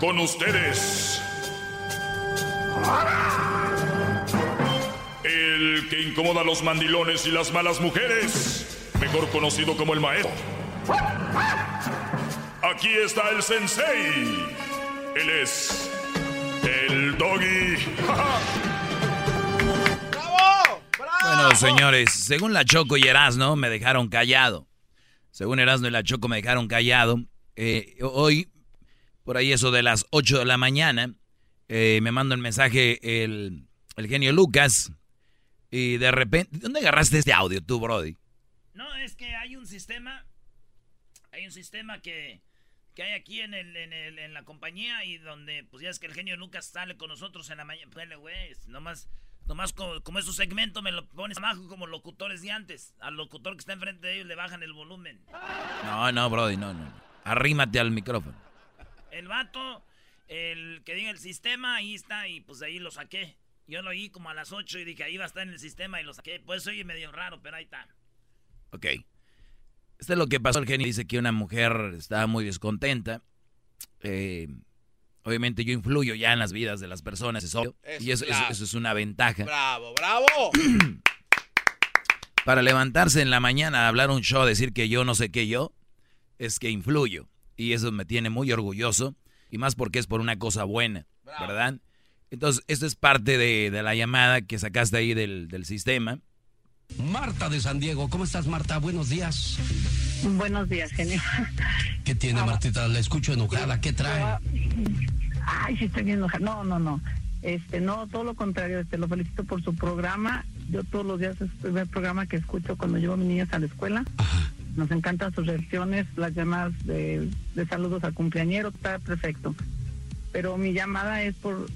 Con ustedes. El que incomoda a los mandilones y las malas mujeres, mejor conocido como el maestro. Aquí está el sensei. Él es el doggy. Bueno, señores, según la Choco y Erasno me dejaron callado. Según Erasno y la Choco me dejaron callado. Eh, hoy por ahí eso de las 8 de la mañana, eh, me manda un mensaje el, el, genio Lucas y de repente, ¿dónde agarraste este audio tú, Brody? No, es que hay un sistema, hay un sistema que, que hay aquí en, el, en, el, en, la compañía y donde, pues ya es que el genio Lucas sale con nosotros en la mañana, pues güey, nomás... Nomás como, como es su segmento, me lo pones abajo como locutores de antes. Al locutor que está enfrente de ellos le bajan el volumen. No, no, Brody, no, no. Arrímate al micrófono. El vato, el que diga el sistema, ahí está, y pues ahí lo saqué. Yo lo oí como a las 8 y dije, ahí va a estar en el sistema y lo saqué. Pues oye medio raro, pero ahí está. Ok. Esto es lo que pasó. El genio dice que una mujer estaba muy descontenta. Eh, obviamente yo influyo ya en las vidas de las personas, eso, y eso, eso, es una ventaja. Bravo, bravo. Para levantarse en la mañana a hablar un show, decir que yo no sé qué yo, es que influyo. Y eso me tiene muy orgulloso. Y más porque es por una cosa buena, ¿verdad? Entonces, esto es parte de, de, la llamada que sacaste ahí del, del, sistema. Marta de San Diego, ¿cómo estás, Marta? Buenos días. Buenos días, genio. ¿Qué tiene, ah, Martita? La escucho enojada. ¿Qué trae? Ay, sí, estoy bien enojada. No, no, no. Este, no, todo lo contrario. Este, lo felicito por su programa. Yo todos los días es el primer programa que escucho cuando llevo a mis niñas a la escuela. Ajá. Nos encantan sus reacciones, las llamadas de, de saludos al cumpleañero, está perfecto. Pero mi llamada es por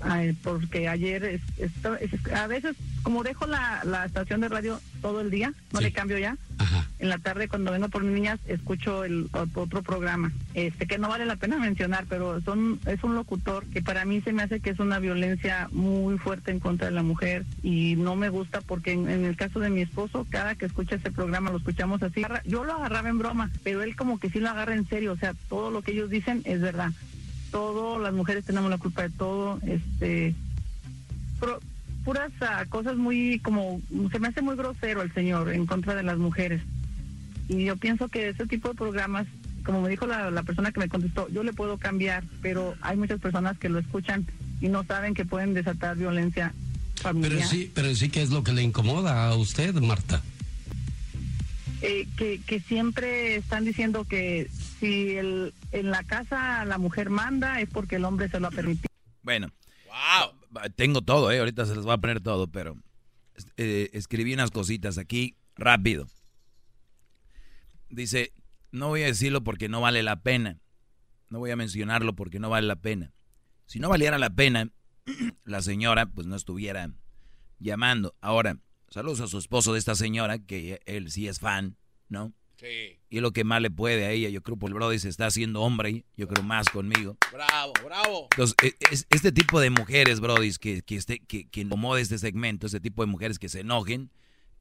porque ayer, es, es, es, a veces, como dejo la, la, estación de radio todo el día, no Sí. le cambio ya. Ajá. En la tarde, cuando vengo por mis niñas, escucho el otro programa, este que no vale la pena mencionar, pero son es un locutor que para mí se me hace que es una violencia muy fuerte en contra de la mujer y no me gusta porque en, en el caso de mi esposo, cada que escucha ese programa lo escuchamos así. Yo lo agarraba en broma, pero él como que sí lo agarra en serio, o sea, todo lo que ellos dicen es verdad. Todo, las mujeres tenemos la culpa de todo, este pro- puras ah, cosas muy como se me hace muy grosero el señor en contra de las mujeres. Y yo pienso que ese tipo de programas, como me dijo la, la persona que me contestó, yo le puedo cambiar, pero hay muchas personas que lo escuchan y no saben que pueden desatar violencia familiar. Pero sí, pero sí, ¿qué es lo que le incomoda a usted, Marta? Eh, que, que siempre están diciendo que si el, en la casa la mujer manda es porque el hombre se lo ha permitido. Bueno, Wow. tengo todo, ¿eh? Ahorita se les va a poner todo, pero eh, escribí unas cositas aquí rápido. Dice, no voy a decirlo porque no vale la pena. No voy a mencionarlo porque no vale la pena. Si no valiera la pena, la señora pues no estuviera llamando. Ahora, saludos a su esposo de esta señora, que él sí es fan, ¿no? Sí. Y lo que más le puede a ella. Yo creo por el brother se está haciendo hombre, yo creo más conmigo. Bravo, bravo. Entonces, e- es- este tipo de mujeres, Brody, que, que, esté, que, que incomode este segmento, este tipo de mujeres que se enojen,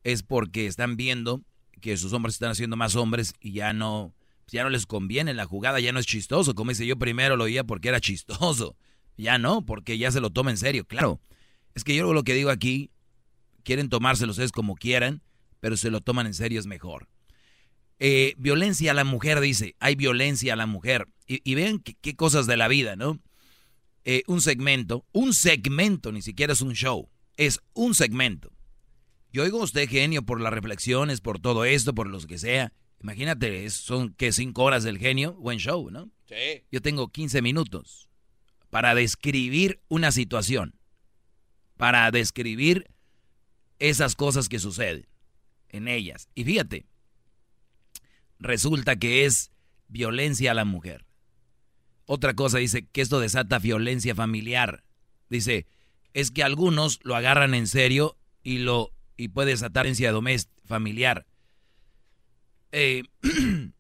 es porque están viendo que sus hombres están haciendo más hombres y ya no, ya no les conviene la jugada, ya no es chistoso. Como dice, yo primero lo oía porque era chistoso. Ya no, porque ya se lo toma en serio, claro. Es que yo lo que digo aquí, quieren tomárselo ustedes como quieran, pero se lo toman en serio es mejor. Eh, violencia a la mujer, dice, hay violencia a la mujer. Y, y vean qué, cosas de la vida, ¿no? Eh, un segmento, un segmento, ni siquiera es un show, es un segmento. Yo oigo a usted genio por las reflexiones, por todo esto, por lo que sea. Imagínate, son que cinco horas del genio, buen show, ¿no? Sí. Yo tengo 15 minutos para describir una situación, para describir esas cosas que suceden en ellas. Y fíjate, resulta que es violencia a la mujer. Otra cosa dice que esto desata violencia familiar. Dice, es que algunos lo agarran en serio y lo y puede desatar violencia familiar. Eh,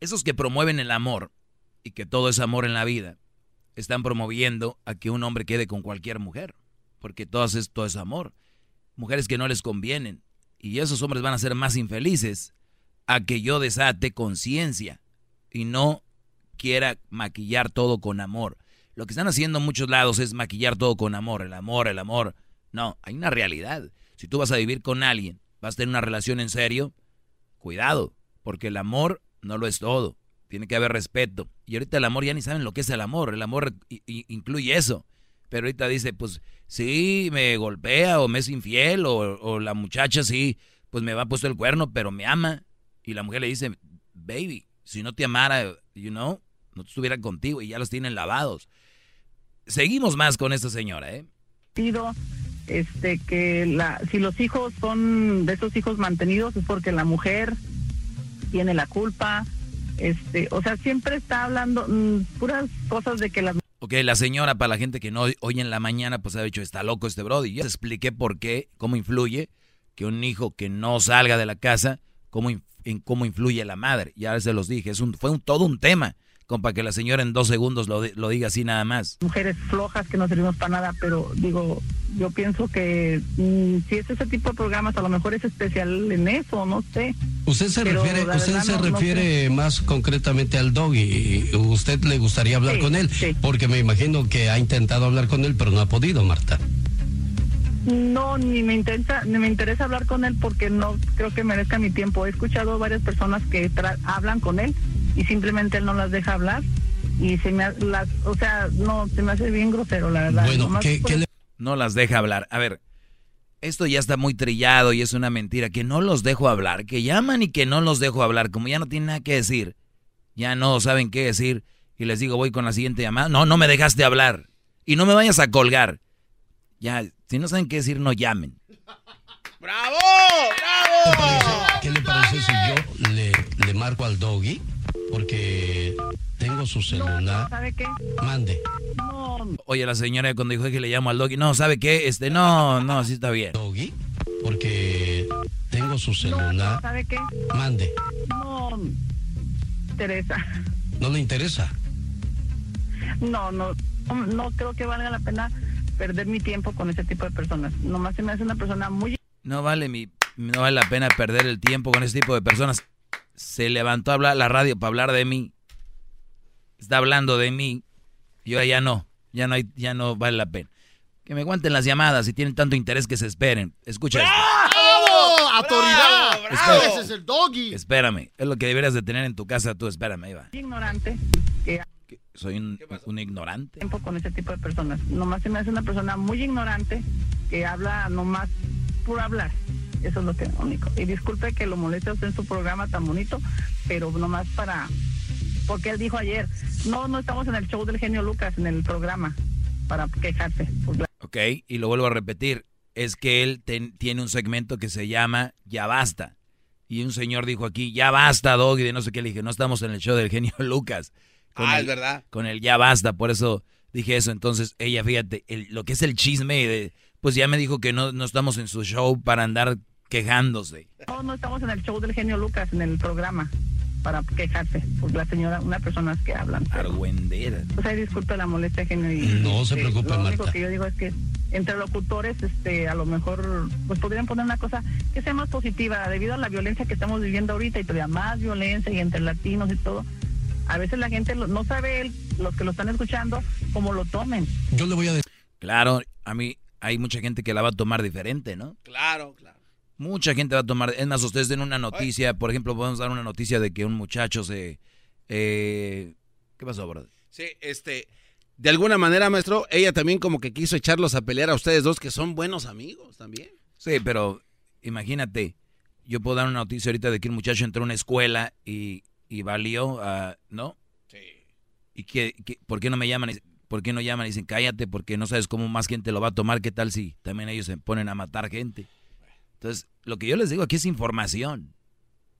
esos que promueven el amor y que todo es amor en la vida, están promoviendo a que un hombre quede con cualquier mujer, porque todo esto es amor. Mujeres que no les convienen. Y esos hombres van a ser más infelices a que yo desate conciencia y no quiera maquillar todo con amor. Lo que están haciendo en muchos lados es maquillar todo con amor, el amor, el amor. No, hay una realidad. Si tú vas a vivir con alguien, vas a tener una relación en serio, cuidado, porque el amor no lo es todo. Tiene que haber respeto. Y ahorita el amor ya ni saben lo que es el amor. El amor incluye eso. Pero ahorita dice, pues sí, me golpea o me es infiel o, o la muchacha sí, pues me va puesto el cuerno, pero me ama. Y la mujer le dice, baby, si no te amara, you know, no estuviera contigo y ya los tienen lavados. Seguimos más con esta señora, ¿eh? Pido este que la si los hijos son de esos hijos mantenidos es porque la mujer tiene la culpa. Este, o sea, siempre está hablando mm, puras cosas de que la Ok, la señora, para la gente que no hoy en la mañana, pues ha dicho, está loco este brody. Ya expliqué por qué, cómo influye que un hijo que no salga de la casa, cómo, en cómo influye la madre. Ya se los dije, es un, fue un, todo un tema como para que la señora en dos segundos lo, lo, diga así nada más. Mujeres flojas que no servimos para nada, pero digo, yo pienso que mmm, si es ese tipo de programas, a lo mejor es especial en eso, no sé. Usted se pero refiere, usted se no, refiere no más concretamente al doggy. ¿Usted le gustaría hablar sí, con él? Sí. Porque me imagino que ha intentado hablar con él, pero no ha podido, Marta. No, ni me interesa, ni me interesa hablar con él porque no creo que merezca mi tiempo. He escuchado varias personas que hablan con él y simplemente él no las deja hablar y se me las, o sea, no, se me hace bien grosero, la verdad. Bueno, ¿qué, ¿qué le... no las deja hablar. A ver, esto ya está muy trillado y es una mentira, que no los dejo hablar, que llaman y que no los dejo hablar, como ya no tienen nada que decir, ya no saben qué decir y les digo, voy con la siguiente llamada, no, no me dejaste hablar y no me vayas a colgar. Ya, si no saben qué decir, no llamen. ¡Bravo! ¿Qué, ¡Bravo! ¿Qué le parece si yo le, le marco al doggy? Porque tengo su celular. No, ¿Sabe qué? Mande. No. Oye, la señora cuando dijo que le llamo al doggy, no, ¿sabe qué? Este, no, no, así está bien. ¿Doggy? Porque tengo su celular. No, ¿Sabe qué? Mande. No. Teresa. ¿No le interesa? No, no, no creo que valga la pena perder mi tiempo con ese tipo de personas. Nomás se me hace una persona muy... No vale mi, no vale la pena perder el tiempo con ese tipo de personas. Se levantó a hablar la radio para hablar de mí. Está hablando de mí. Y ahora ya no, ya no hay, ya no vale la pena. Que me aguanten las llamadas si tienen tanto interés que se esperen. Escucha esto. ¡Bravo! ¡Autoridad! ¡Bravo! ¡Bravo! Ese es el doggy. Espérame, es lo que deberías de tener en tu casa tú, espérame, ahí va. ignorante que Soy un, un ignorante. tiempo con ese tipo de personas. Nomás se me hace una persona muy ignorante que habla nomás por hablar. Eso es lo que único. Y disculpe que lo moleste a usted en su programa tan bonito, pero nomás para... Porque él dijo ayer, no, no estamos en el show del genio Lucas, en el programa, para quejarse. La- Ok, y lo vuelvo a repetir. Es que él ten- tiene un segmento que se llama Ya Basta. Y un señor dijo aquí, ya basta, Doggy, de no sé qué. Le dije, no estamos en el show del genio Lucas. Ah, el, es verdad. Con el ya basta, por eso dije eso. Entonces, ella, fíjate, el- lo que es el chisme, de, pues ya me dijo que no, no estamos en su show para andar quejándose. No, no estamos en el show del genio Lucas, en el programa, para quejarse. Pues la señora, una personas que hablan. Argüendera. O sea, disculpe la molestia, genio. Y, No se este, preocupe, Lo único Marta. que yo digo es que entre locutores, este, a lo mejor, pues podrían poner una cosa que sea más positiva, debido a la violencia que estamos viviendo ahorita y todavía más violencia y entre latinos y todo. A veces la gente lo- no sabe, el- los que lo están escuchando, cómo lo tomen. Yo le voy a decir. Claro, a mí hay mucha gente que la va a tomar diferente, ¿no? Claro, claro. Mucha gente va a tomar. Es más, ustedes den una noticia. Por ejemplo, podemos dar una noticia de que un muchacho se. Eh, ¿Qué pasó, bro? Sí, este. De alguna manera, maestro, ella también como que quiso echarlos a pelear a ustedes dos, que son buenos amigos también. Sí, pero imagínate, yo puedo dar una noticia ahorita de que un muchacho entró a una escuela y, y valió, ¿no? Sí. ¿Y que, por qué no me llaman? ¿Por qué no llaman y dicen cállate? Porque no sabes cómo más gente lo va a tomar. ¿Qué tal si también ellos se ponen a matar gente? Entonces, lo que yo les digo aquí es información,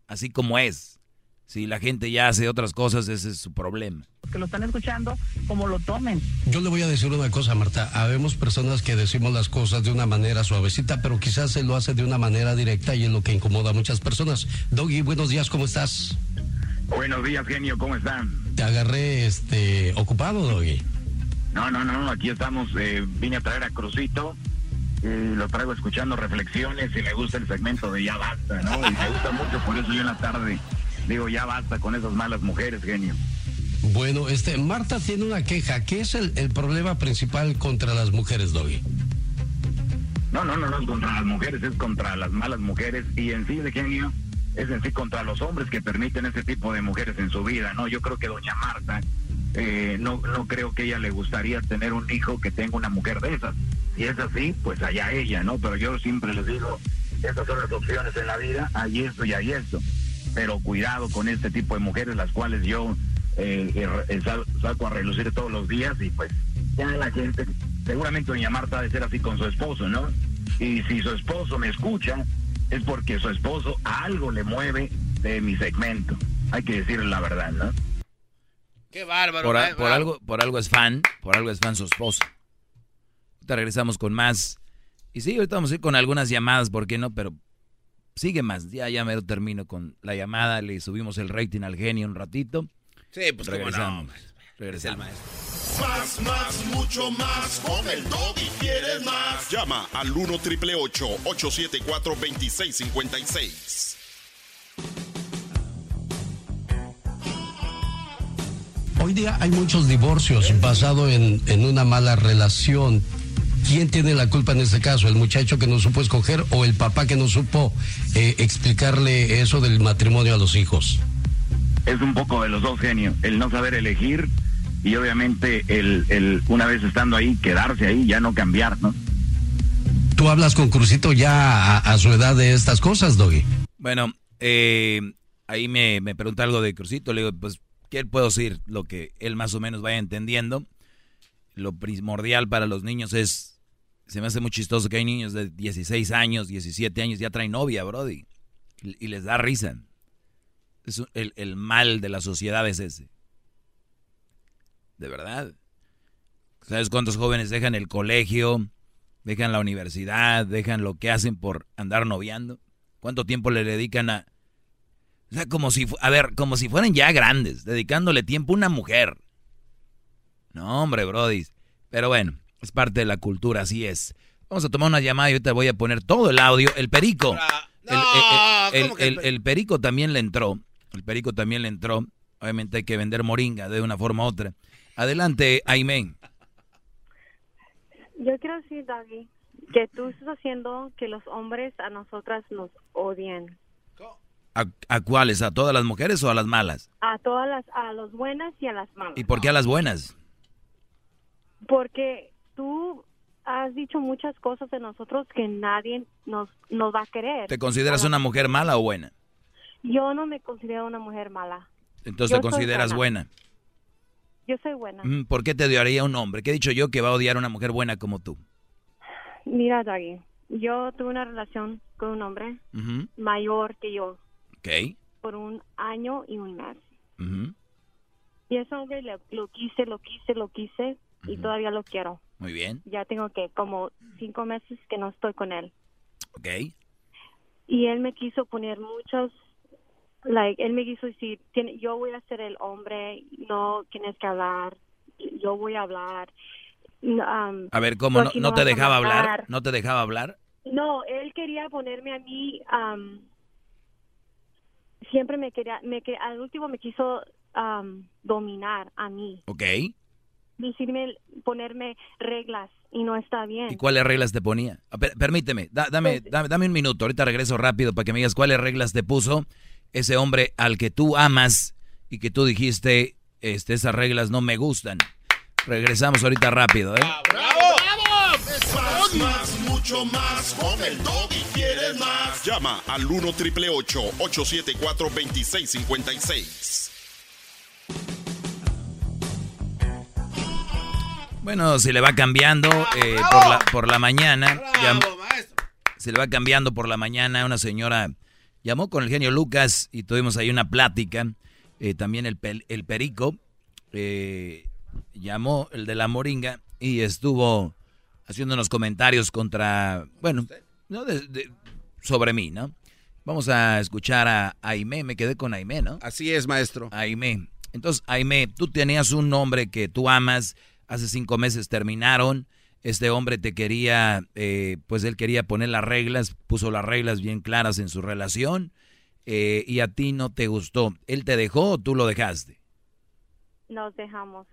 así como es. Si la gente ya hace otras cosas, ese es su problema. Que lo están escuchando, como lo tomen. Yo le voy a decir una cosa, Marta. Habemos personas que decimos las cosas de una manera suavecita, pero quizás se lo hace de una manera directa y es lo que incomoda a muchas personas. Doggy, buenos días, ¿cómo estás? Buenos días, genio, ¿cómo están? Te agarré este ocupado, Doggy. No, no, no, aquí estamos. Eh, vine a traer a Crucito y lo traigo escuchando reflexiones y me gusta el segmento de Ya Basta, ¿no? Y me gusta mucho, por eso yo en la tarde Digo, ya basta con esas malas mujeres, genio. Bueno, este, Marta tiene una queja. ¿Qué es el, problema principal contra las mujeres, Doggy? No, no, no, no es contra las mujeres, es contra las malas mujeres y en sí, de genio, es en sí contra los hombres que permiten ese tipo de mujeres en su vida, ¿no? Yo creo que doña Marta, eh, no, no creo que ella le gustaría tener un hijo que tenga una mujer de esas. Si es así, pues allá ella, ¿no? Pero yo siempre les digo, esas son las opciones en la vida, hay esto y hay esto pero cuidado con este tipo de mujeres, las cuales yo eh, eh saco a relucir todos los días y pues ya la gente, seguramente doña Marta ha de ser así con su esposo, ¿no? Y si su esposo me escucha, es porque su esposo algo le mueve de mi segmento. Hay que decirle la verdad, ¿no? Qué bárbaro. Por, algo, por algo es fan, por algo es fan su esposo. Ahorita regresamos con más. Y sí, ahorita vamos a ir con algunas llamadas, ¿por qué no? Pero Sigue más, ya, ya me lo termino con la llamada, le subimos el rating al genio un ratito. Sí, pues regresamos. No, regresamos. Más, más, mucho más. Con el y quieres más. Llama al 1 triple 874 2656. Hoy día hay muchos divorcios basados en, en una mala relación. ¿Quién tiene la culpa en este caso? ¿El muchacho que no supo escoger o el papá que no supo eh, explicarle eso del matrimonio a los hijos? Es un poco de los dos genios, el no saber elegir y obviamente el, el una vez estando ahí, quedarse ahí, ya no cambiar, ¿no? ¿Tú hablas con Crucito ya a, su edad de estas cosas, Doggy? Bueno, eh, ahí me, me pregunta algo de Crucito, le digo, pues, ¿qué puedo decir? Lo que él más o menos vaya entendiendo. Lo primordial para los niños es se me hace muy chistoso que hay niños de 16 años, 17 años, ya traen novia, Brody. Y, les da risa. Es el, mal de la sociedad es ese. De verdad. ¿Sabes cuántos jóvenes dejan el colegio, dejan la universidad, dejan lo que hacen por andar noviando? ¿Cuánto tiempo le dedican a... O sea, como si, a ver, como si fueran ya grandes, dedicándole tiempo a una mujer. No, hombre, Brody. Pero bueno, es parte de la cultura, así es. Vamos a tomar una llamada y ahorita voy a poner todo el audio. El perico. el, perico también le entró. El perico también le entró. Obviamente hay que vender moringa de una forma u otra. Adelante, Aimén. Yo quiero decir, Daggy, que tú estás haciendo que los hombres a nosotras nos odien. ¿A, ¿A, cuáles? ¿A todas las mujeres o a las malas? A todas las, a las buenas y a las malas. ¿Y por qué a las buenas? Porque tú has dicho muchas cosas de nosotros que nadie nos, nos va a querer. ¿Te consideras una mujer mala o buena? Yo no me considero una mujer mala. Entonces te consideras buena. Yo soy buena. Mm, ¿Por qué te odiaría un hombre? ¿Qué he dicho yo que va a odiar a una mujer buena como tú? Mira, Daggy, yo tuve una relación con un hombre mayor que yo. Ok. Por un año y un mes. Y ese hombre lo quise, lo quise, lo quise y todavía lo quiero. Muy bien. Ya tengo que como cinco meses que no estoy con él. Ok. Y él me quiso poner muchos, like, él me quiso decir, yo voy a ser el hombre, no tienes que hablar, yo voy a hablar. Um, a ver, ¿cómo? ¿No, te dejaba hablar? ¿No te dejaba hablar? No, él quería ponerme a mí, um, siempre me quería, me al último me quiso um, dominar a mí. Ok decirme, ponerme reglas y no está bien. ¿Y cuáles reglas te ponía? Ah, permíteme, dame, dame, dame un minuto, ahorita regreso rápido para que me digas cuáles reglas te puso ese hombre al que tú amas y que tú dijiste, este, esas reglas no me gustan. Regresamos ahorita rápido, ¿eh? ¡Bravo! Más, más, mucho más. Con el y quieres más. Llama al 1 triple 874 2656. Bueno, se le va cambiando eh, por, la, por la mañana. se le va cambiando por la mañana. Una señora llamó con el genio Lucas y tuvimos ahí una plática. Eh, también el, el perico eh, llamó, el de la moringa, y estuvo haciendo unos comentarios contra, bueno, no sobre mí, ¿no? Vamos a escuchar a Aime, me quedé con Aime, ¿no? Así es, maestro. Aime. Entonces, Aime, tú tenías un nombre que tú amas, hace cinco meses terminaron, este hombre te quería, eh, pues él quería poner las reglas, puso las reglas bien claras en su relación, eh, y a ti no te gustó. ¿Él te dejó o tú lo dejaste? Nos dejamos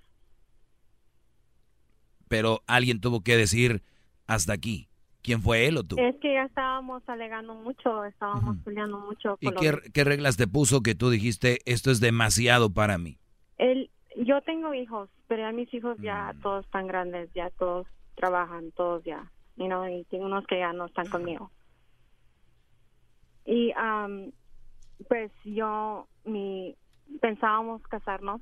pero alguien tuvo que decir hasta aquí. ¿Quién fue él o tú? Es que ya estábamos alegando mucho, estábamos peleando mucho. ¿Y qué, reglas te puso que tú dijiste esto es demasiado para mí? Él, yo tengo hijos, pero ya mis hijos ya mm. todos están grandes, ya todos trabajan, todos ya, you know, y tengo unos que ya no están conmigo. Y pues yo, mi, pensábamos casarnos,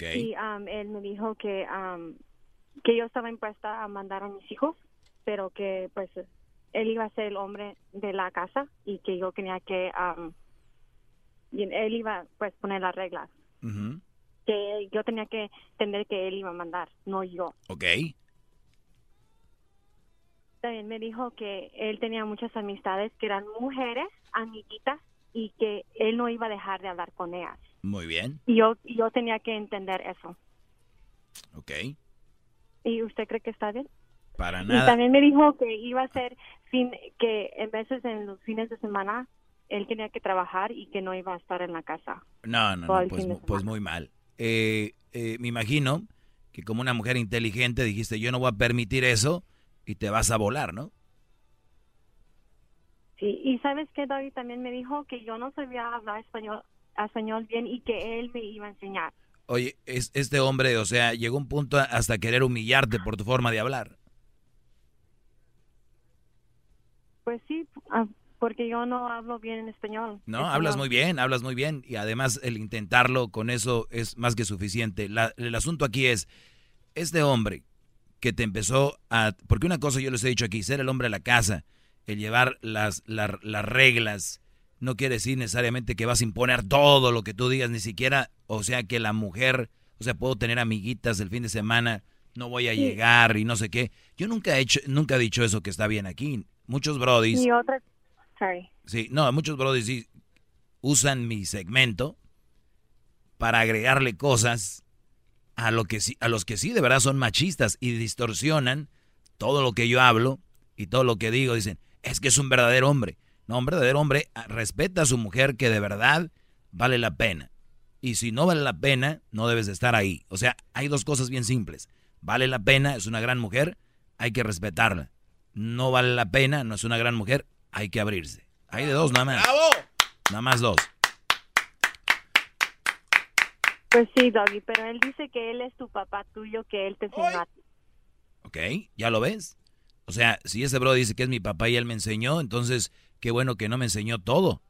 Y um, él me dijo que, um, que yo estaba impuesta a mandar a mis hijos, pero que pues él iba a ser el hombre de la casa y que yo tenía que, um, él iba pues poner las reglas. Que yo tenía que entender que él iba a mandar, no yo. Ok. También me dijo que él tenía muchas amistades que eran mujeres, amiguitas, y que él no iba a dejar de hablar con ellas. Muy bien. Y yo, yo tenía que entender eso. Ok. ¿Y usted cree que está bien? Para nada. Y también me dijo que iba a ser fin, que en veces en los fines de semana él tenía que trabajar y que no iba a estar en la casa. No, no, no pues, pues, muy mal. Eh, eh, me imagino que como una mujer inteligente dijiste, yo no voy a permitir eso y te vas a volar, ¿no? Sí, y sabes que David también me dijo que yo no sabía hablar español español bien y que él me iba a enseñar. Oye, es, este hombre, o sea, llegó un punto hasta querer humillarte por tu forma de hablar. Pues sí, ah, porque yo no hablo bien en español. No, hablas muy bien, hablas muy bien. Y además el intentarlo con eso es más que suficiente. el asunto aquí es, este hombre que te empezó a... Porque una cosa yo les he dicho aquí, ser el hombre de la casa, el llevar las, las reglas, no quiere decir necesariamente que vas a imponer todo lo que tú digas, ni siquiera, o sea, que la mujer, o sea, puedo tener amiguitas el fin de semana, no voy a llegar y no sé qué. Yo nunca he hecho, nunca he dicho eso que está bien aquí. Muchos brodis. Y otra, Sí, no, muchos sí usan mi segmento para agregarle cosas a lo que sí, a los que sí de verdad son machistas y distorsionan todo lo que yo hablo y todo lo que digo. Dicen, es que es un verdadero hombre. No, un verdadero hombre ah, respeta a su mujer que de verdad vale la pena. Y si no vale la pena, no debes de estar ahí. O sea, hay dos cosas bien simples. Vale la pena, es una gran mujer, hay que respetarla. No vale la pena, no es una gran mujer, hay que abrirse. Hay de dos nada más. ¡Bravo! Nada más dos. Pues sí, Doggy, pero él dice que él es tu papá tuyo, que él te enseñó a ti. Ok, ¿ya lo ves? O sea, si ese bro dice que es mi papá y él me enseñó, entonces qué bueno que no me enseñó todo.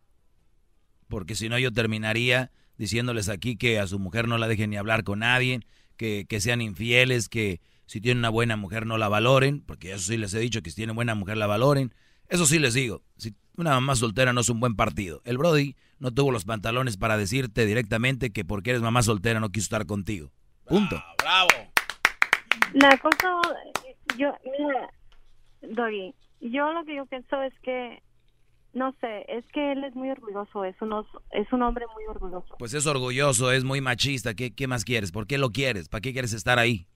Porque si no yo terminaría diciéndoles aquí que a su mujer no la dejen ni hablar con nadie, que, sean infieles, que si tienen una buena mujer no la valoren, porque eso sí les he dicho que si tienen buena mujer la valoren. Eso sí les digo, si una mamá soltera no es un buen partido. El Brody no tuvo los pantalones para decirte directamente que porque eres mamá soltera no quiso estar contigo. Punto. bravo. La cosa, yo, mira, Doggy, yo lo que yo pienso es que no sé, es que él es muy orgulloso, es un, es un hombre muy orgulloso. Pues es orgulloso, es muy machista, ¿Qué, ¿qué más quieres? ¿Por qué lo quieres? ¿Para qué quieres estar ahí?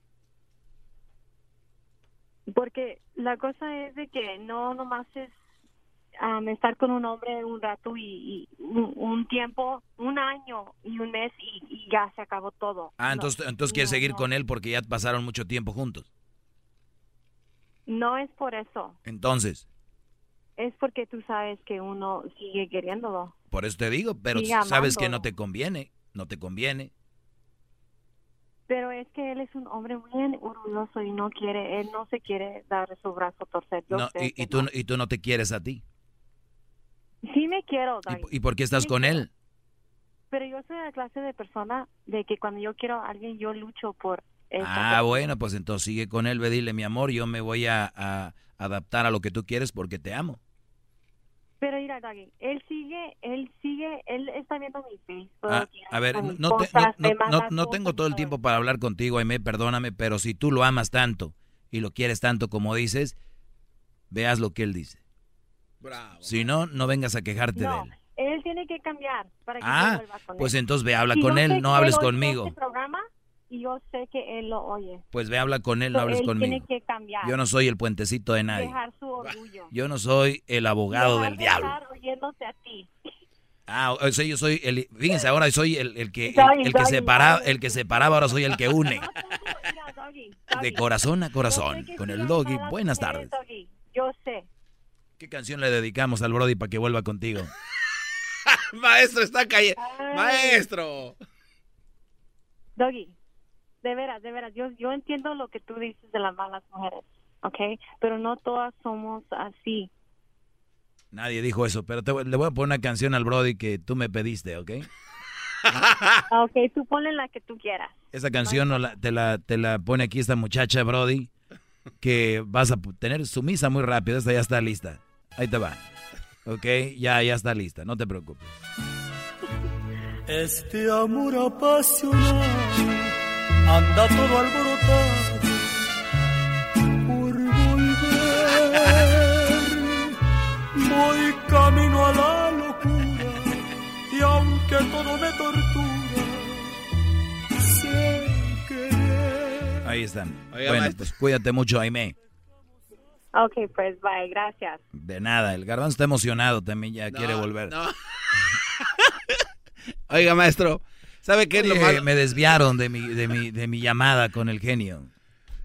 Porque la cosa es de que no nomás es um, estar con un hombre un rato y, y un, un tiempo, un año y un mes y, y ya se acabó todo. Ah, No, entonces, entonces quieres no, seguir no. con él porque ya pasaron mucho tiempo juntos. No es por eso, Entonces, es porque tú sabes que uno sigue queriéndolo. por eso te digo, pero sabes que no te conviene, no te conviene. Pero es que él es un hombre muy orgulloso y no quiere, él no se quiere dar su brazo a torcer. Yo No, sé y, y tú, no. y tú no te quieres a ti. Sí me quiero, Doggy. ¿Y por qué estás Sí con quiero. él? Pero yo soy la clase de persona de que cuando yo quiero a alguien, yo lucho por esa Ah, bueno, pues entonces sigue con él, ve, dile, mi amor, yo me voy a, a adaptar a lo que tú quieres porque te amo. Pero mira, Doggy, él sigue, él sigue, él está viendo mi Facebook. Ah, a ver, no, te- cosas, no- no- tengo todo el tiempo para hablar contigo, Aime, perdóname, pero si tú lo amas tanto y lo quieres tanto como dices, veas lo que él dice. Bravo. Si no, no vengas a quejarte de él. él tiene que cambiar para que Ah, vuelva con pues él. entonces ve, habla con él, no hables conmigo. este programa y yo sé que él lo oye. Pues ve, habla con él, no hables él conmigo. tiene que cambiar. Yo no soy el puentecito de nadie. Dejar su orgullo. Yo no soy el abogado Dejar del de diablo. estar oyéndose a ti. Ah, o sea, yo soy el, fíjense, ahora soy el, el que el, que doggy, separa, doggy. el que separaba, ahora soy el que une. De corazón a corazón, con el doggy. Buenas tardes. Yo sé. ¿Qué canción le dedicamos al Brody para que vuelva contigo? Maestro, está cayendo. Ay. Maestro. Doggy, de veras, de veras, yo, yo entiendo lo que tú dices de las malas mujeres, ¿ok? Pero no todas somos así. Nadie dijo eso, pero te voy- le voy a poner una canción al Brody que tú me pediste, ¿ok? Ah, Ok, tú ponle la que tú quieras. Esa canción no la- te, la, te la pone aquí esta muchacha, Brody, que vas a tener sumisa muy rápido. Esta ya está lista. Ahí te va. ¿Ok? Ya, ya está lista, no te preocupes. Este amor apasionado anda todo alborotado por volver. Voy camino a la locura y aunque todo me tortura, sé querer. Ahí están. Oiga, bueno, maestro. pues cuídate mucho, Aime. Ok, pues bye, gracias. De nada, el garbanzo está emocionado también, ya No, quiere volver. no. Oiga, maestro, ¿sabe qué es lo malo? Me desviaron de mi, de, mi, de mi llamada con el genio.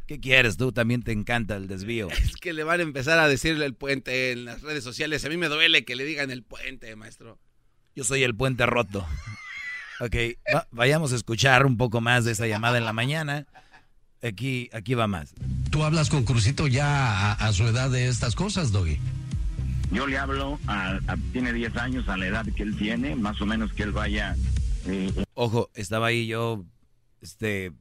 ¿Qué quieres? Tú también te encanta el desvío. Es que le van a empezar a decirle el puente en las redes sociales. A mí me duele que le digan el puente, maestro. Yo soy el puente roto. Ok, va- vayamos a escuchar un poco más de esa llamada en la mañana. Aquí, aquí va más. ¿Tú hablas con Crucito ya a, a su edad de estas cosas, Doggy? Yo le hablo, a, a- tiene 10 años a la edad que él tiene, más o menos que él vaya... Ojo, estaba ahí yo, este,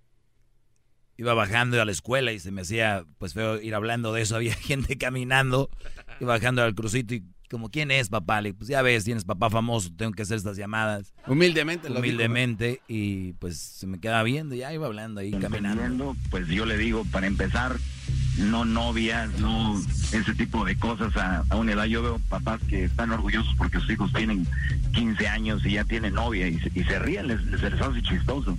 iba bajando a la escuela y se me hacía, pues feo ir hablando de eso. Había gente caminando y bajando al crucito y como, ¿quién es papá? Le pues ya ves, tienes papá famoso, tengo que hacer estas llamadas. Humildemente lo Humildemente y pues se me quedaba viendo, ya iba hablando ahí, caminando. pues yo le digo, para empezar, no novias, no ese tipo de cosas a, a una edad. Yo veo papás que están orgullosos porque sus hijos tienen 15 años y ya tienen novia y se, ríen, les, les, les chistoso.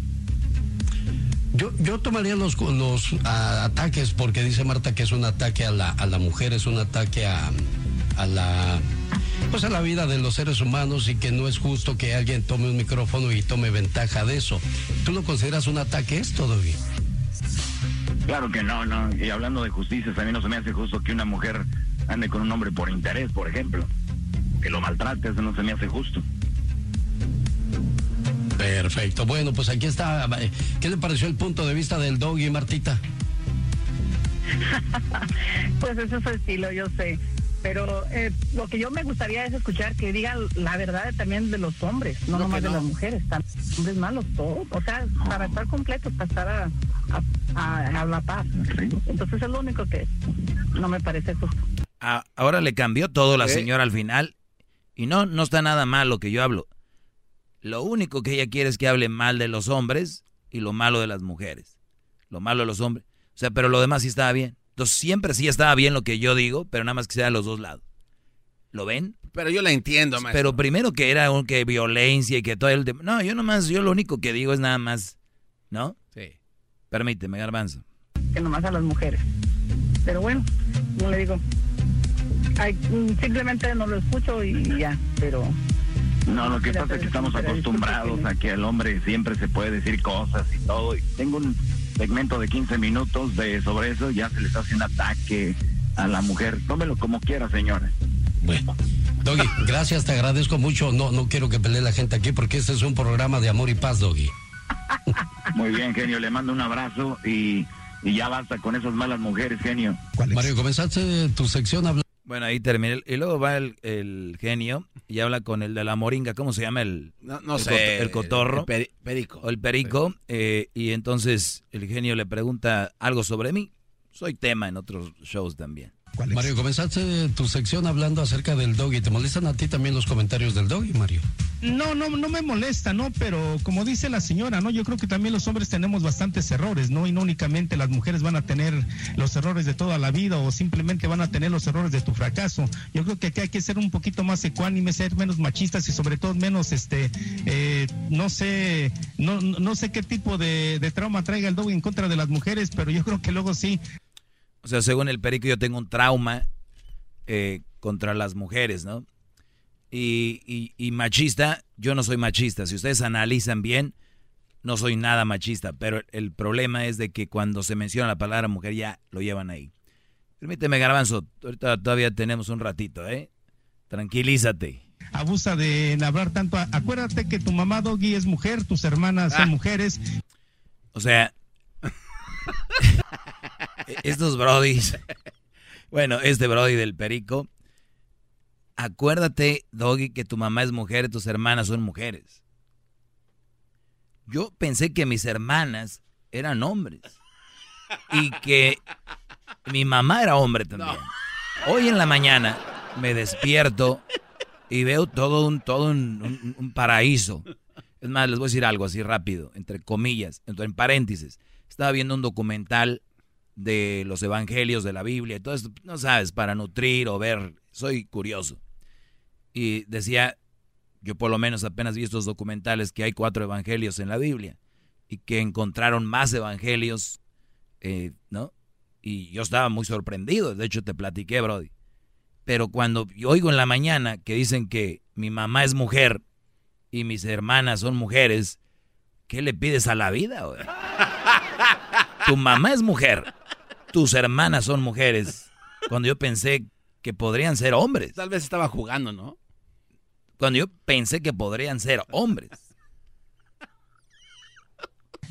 Yo, yo tomaría los, los ataques porque dice Marta que es un ataque a la, a la mujer, es un ataque a, a la pues a la vida de los seres humanos y que no es justo que alguien tome un micrófono y tome ventaja de eso. ¿Tú lo consideras un ataque esto, Doggy? Claro que no, no. Y hablando de justicia, a mí no se me hace justo que una mujer ande con un hombre por interés, por ejemplo. Que lo maltrate, eso no se me hace justo. Perfecto. Bueno, pues aquí está. ¿Qué le pareció el punto de vista del Doggy, Martita? Pues ese es su estilo, yo sé. Pero eh, lo que yo me gustaría es escuchar que digan la verdad también de los hombres, no, No, nomás de las mujeres. También hombres malos, todos. O sea, para estar completos, para estar a, a- a- a la paz. Entonces es lo único que no me parece justo. A- ahora le cambió todo la ¿Eh? señora al final. Y no, no está nada mal lo que yo hablo. Lo único que ella quiere es que hable mal de los hombres y lo malo de las mujeres. Lo malo de los hombres. O sea, pero lo demás sí estaba bien. Entonces siempre sí estaba bien lo que yo digo, pero nada más que sea de los dos lados. ¿Lo ven? Pero yo la entiendo, maestro. Pero primero que era un que violencia y que todo el... de- No, yo nomás, yo lo único que digo es nada más, ¿no? Sí. Permíteme, garbanzo. que nomás a las mujeres. Pero bueno, como le digo, ay, mm, simplemente no lo escucho y ya, pero... No, lo que pasa es que estamos acostumbrados a que el hombre siempre se puede decir cosas y todo. Y tengo un segmento de 15 minutos de sobre eso, ya se les hace un ataque a la mujer. Tómelo como quiera, señora. Bueno, Doggy, gracias, te agradezco mucho. No, no quiero que pelee la gente aquí porque este es un programa de amor y paz, Doggy. Muy bien, genio, le mando un abrazo y, y ya basta con esas malas mujeres, genio. Mario, comenzaste tu sección hablando. Bueno, ahí terminé. Y luego va el, el genio y habla con el de la moringa. ¿Cómo se llama? El, No, no el sé. El cotorro. El peri- perico. O el perico. eh, y entonces el genio le pregunta algo sobre mí. Soy tema en otros shows también. Mario, comenzaste tu sección hablando acerca del Doggy. ¿Te molestan a ti también los comentarios del Doggy, Mario? No, no, no me molesta, ¿no? Pero como dice la señora, ¿no? Yo creo que también los hombres tenemos bastantes errores, ¿no? Y no únicamente las mujeres van a tener los errores de toda la vida o simplemente van a tener los errores de tu fracaso. Yo creo que aquí hay que ser un poquito más ecuánimes, ser menos machistas y sobre todo menos, este, eh, no sé, no, no sé qué tipo de, de trauma traiga el Doggy en contra de las mujeres, pero yo creo que luego sí. O sea, según el perico, yo tengo un trauma eh, contra las mujeres, ¿no? Y, y- y machista, yo no soy machista. Si ustedes analizan bien, no soy nada machista. Pero el problema es de que cuando se menciona la palabra mujer ya lo llevan ahí. Permíteme, Garbanzo, ahorita todavía tenemos un ratito, ¿eh? Tranquilízate. Abusa de hablar tanto. Acuérdate que tu mamá Doggy es mujer, tus hermanas son mujeres. O sea, estos brodis, bueno, este brody del perico, acuérdate, Doggy, que tu mamá es mujer y tus hermanas son mujeres. Yo pensé que mis hermanas eran hombres y que mi mamá era hombre también. Hoy en la mañana me despierto y veo todo un, todo un, un- un paraíso. Es más, les voy a decir algo así rápido, entre comillas, entre- en paréntesis. Estaba viendo un documental de los evangelios de la Biblia y todo esto, no sabes, para nutrir o ver, soy curioso. Y decía, yo por lo menos apenas vi estos documentales que hay cuatro evangelios en la Biblia y que encontraron más evangelios, eh, ¿no? Y yo estaba muy sorprendido, de hecho te platiqué, Brody. Pero cuando yo oigo en la mañana que dicen que mi mamá es mujer y mis hermanas son mujeres, ¿qué le pides a la vida? Tu mamá es mujer, tus hermanas son mujeres. Cuando yo pensé que podrían ser hombres. Tal vez estaba jugando, ¿no? Cuando yo pensé que podrían ser hombres.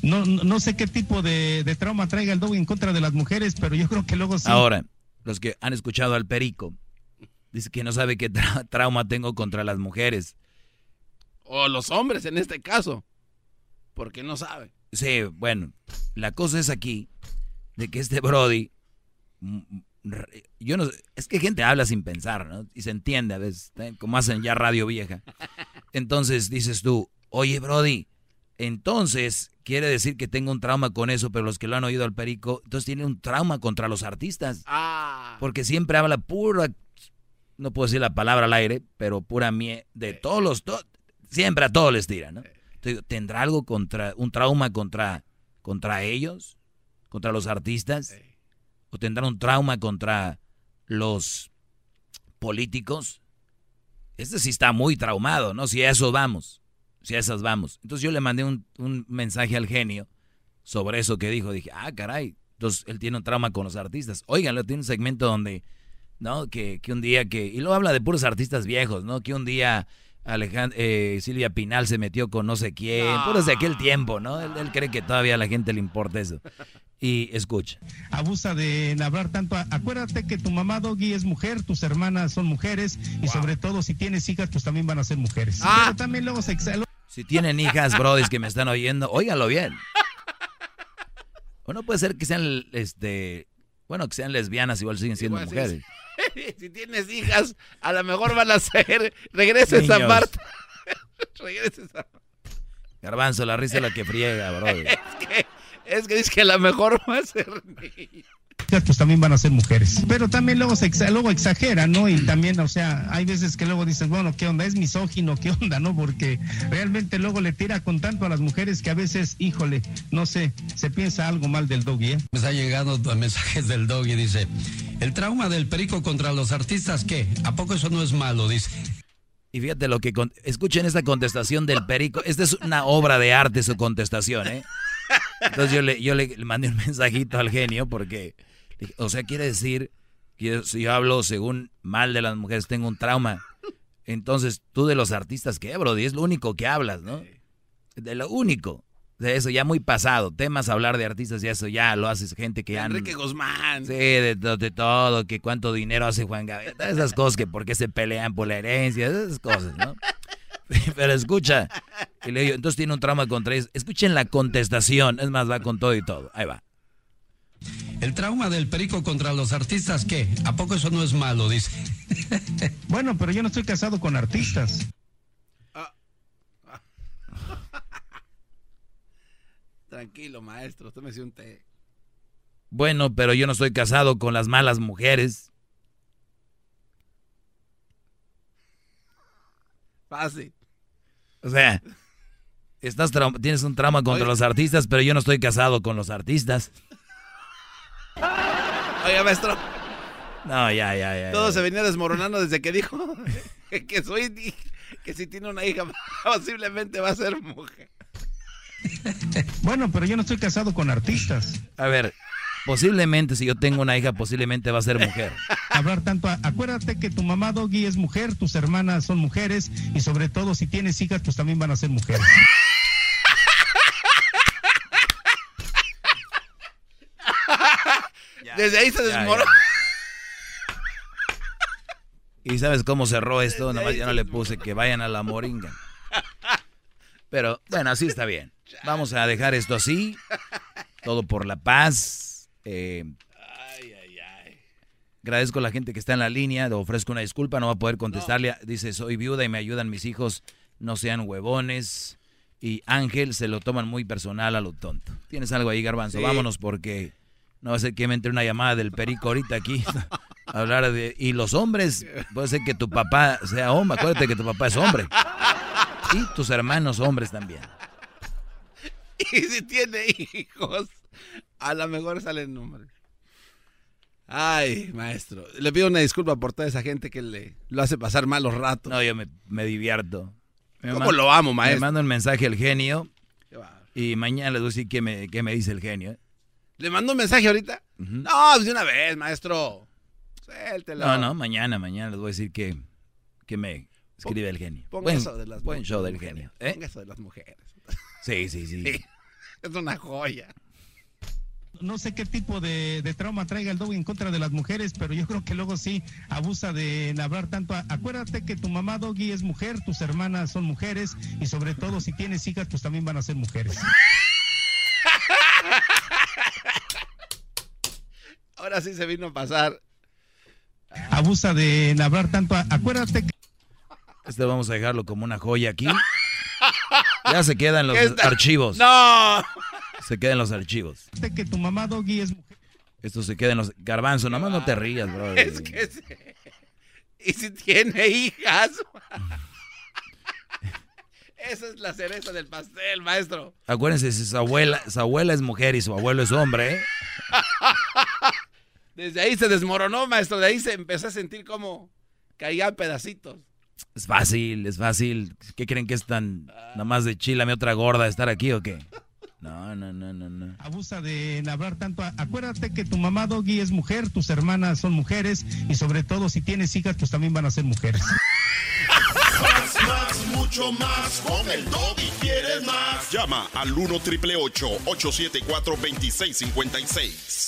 No, no sé qué tipo de, de trauma traiga el Doggy en contra de las mujeres, pero yo creo que luego sí. Ahora, los que han escuchado al perico, dice que no sabe qué tra- trauma tengo contra las mujeres. O los hombres en este caso. Porque no sabe. Sí, bueno, la cosa es aquí de que este Brody, mm, re- yo no sé, es que gente habla sin pensar, ¿no? Y se entiende a veces, ¿eh? como hacen ya radio vieja. Entonces dices tú, oye Brody, entonces quiere decir que tengo un trauma con eso, pero los que lo han oído al perico, entonces tiene un trauma contra los artistas. Ah. Porque siempre habla pura, no puedo decir la palabra al aire, pero pura mie de todos los, to- siempre a todos les tira, ¿no? Entonces, ¿Tendrá algo contra, un trauma contra, contra ellos? ¿Contra los artistas? ¿O tendrá un trauma contra los políticos? Este sí está muy traumado, ¿no? Si a eso vamos, si a esas vamos. Entonces yo le mandé un, un mensaje al genio sobre eso que dijo. Dije, ah, caray. Entonces él tiene un trauma con los artistas. Óiganlo, tiene un segmento donde, ¿no? Que, que un día que... Y luego habla de puros artistas viejos, ¿no? Que un día Alejand eh, Silvia Pinal se metió con no sé quién. Puros de aquel tiempo, ¿no? Él, él cree que todavía a la gente le importa eso. Y escucha. Abusa de hablar tanto. Acuérdate que tu mamá Doggy es mujer, tus hermanas son mujeres y sobre todo si tienes hijas, pues también van a ser mujeres. Ah. Pero también luego se exa- Si tienen hijas, brodis, que me están oyendo, óiganlo bien. O no puede ser que sean, este, bueno, que sean lesbianas, igual siguen siendo Igual mujeres. si tienes hijas, a lo mejor van a ser. Regreses a. Marta. regreses a. Garbanzo, la risa es la que friega, brody. Es que, es que dice que a lo mejor va a ser pues también van a ser mujeres. Pero también luego, se exa- luego exageran, ¿no? Y también, o sea, hay veces que luego dices, bueno, ¿qué onda? ¿Es misógino? ¿Qué onda? ¿No? Porque realmente luego le tira con tanto a las mujeres que a veces, híjole, no sé, se piensa algo mal del doggy, ¿eh? Me está llegando mensajes del dog y dice, el trauma del perico contra los artistas, ¿qué? ¿A poco eso no es malo? Dice. Y fíjate lo que... con- Escuchen esta contestación del perico. Esta es una obra de arte su contestación, ¿eh? Entonces yo le, yo le mandé un mensajito al genio porque... O sea, quiere decir que si yo hablo según mal de las mujeres tengo un trauma. Entonces, tú de los artistas, ¿qué, Brody? Es lo único que hablas, ¿no? De lo único. De eso ya muy pasado. Temas hablar de artistas y eso ya lo haces gente que ya... Enrique Guzmán. Sí, de, to- de todo, que cuánto dinero hace Juan Gabriel, todas esas cosas que por qué se pelean por la herencia, esas cosas, ¿no? Pero escucha, y le digo, entonces tiene un trauma contra ellos. Escuchen la contestación, es más, va con todo y todo. Ahí va. El trauma del perico contra los artistas, ¿qué? ¿A poco eso no es malo? Dice. Bueno, pero yo no estoy casado con artistas. Tranquilo, maestro, tómese un té. Bueno, pero yo no estoy casado con las malas mujeres. Fácil. O sea, estás tienes un trauma contra los artistas, pero yo no estoy casado con los artistas. Oiga, maestro, No, ya, ya, ya. todo ya. se venía desmoronando desde que dijo que soy que si tiene una hija posiblemente va a ser mujer. Bueno, pero yo no estoy casado con artistas. A ver, posiblemente si yo tengo una hija, posiblemente va a ser mujer. Hablar tanto, a- acuérdate que tu mamá Doggy es mujer, tus hermanas son mujeres y sobre todo si tienes hijas, pues también van a ser mujeres. Desde ahí se desmoronó. ¿Y sabes cómo cerró esto? Nada más ya no le puse que vayan a la moringa. Pero bueno, así está bien. Vamos a dejar esto así. Todo por la paz. Eh, agradezco a la gente que está en la línea. Le ofrezco una disculpa. No va a poder contestarle. Dice, soy viuda y me ayudan mis hijos. No sean huevones. Y Ángel se lo toman muy personal a lo tonto. ¿Tienes algo ahí, Garbanzo? Sí. Vámonos porque no va a ser que me entre una llamada del perico ahorita aquí. a hablar de... Y los hombres, puede ser que tu papá sea hombre. Acuérdate que tu papá es hombre. Y tus hermanos hombres también. Y si tiene hijos, a lo mejor salen nombres. Ay, maestro, le pido una disculpa por toda esa gente que le lo hace pasar malos ratos. No, yo me, me divierto. Me ¿Cómo lo amo, maestro? manda un mensaje al genio y mañana les voy a decir qué me, qué me dice el genio. ¿eh? ¿Le mando un mensaje ahorita? No, pues de una vez, maestro. Suéltelo. No, no, mañana, mañana les voy a decir que, que me escribe el genio. Ponga Buen, eso de las buen show del genio. ¿eh? Ponga eso de las mujeres. Sí, sí, sí. Sí, Es una joya. No sé qué tipo de, de trauma traiga el Doggy en contra de las mujeres, pero yo creo que luego sí abusa de hablar tanto. a- acuérdate que tu mamá Doggy es mujer, tus hermanas son mujeres y sobre todo si tienes hijas, pues también van a ser mujeres. Ahora sí se vino a pasar. Abusa de hablar tanto. a- acuérdate que Este vamos a dejarlo como una joya aquí. Ya se quedan los ¿Qué está- archivos. ¡No! Se quedan los archivos. que tu mamá Doggy es mujer. Esto se queda en los... Garbanzo, nomás no te rías, bro. Es que se- Y si tiene hijas. Esa es la cereza del pastel, maestro. Acuérdense, si su abuela, su abuela es mujer y su abuelo es hombre, ¿eh? Desde ahí se desmoronó, maestro. De ahí se empezó a sentir como caían pedacitos. Es fácil, es fácil. ¿Qué creen que es tan nada más de chilame otra gorda de estar aquí o qué? No, no, no, no, no. Abusa de hablar tanto. a- acuérdate que tu mamá Doggy es mujer, tus hermanas son mujeres y sobre todo si tienes hijas, pues también van a ser mujeres. Más, más, mucho más. Con el Doggy quieres más. Llama al 1 triple 874 2656.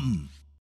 come.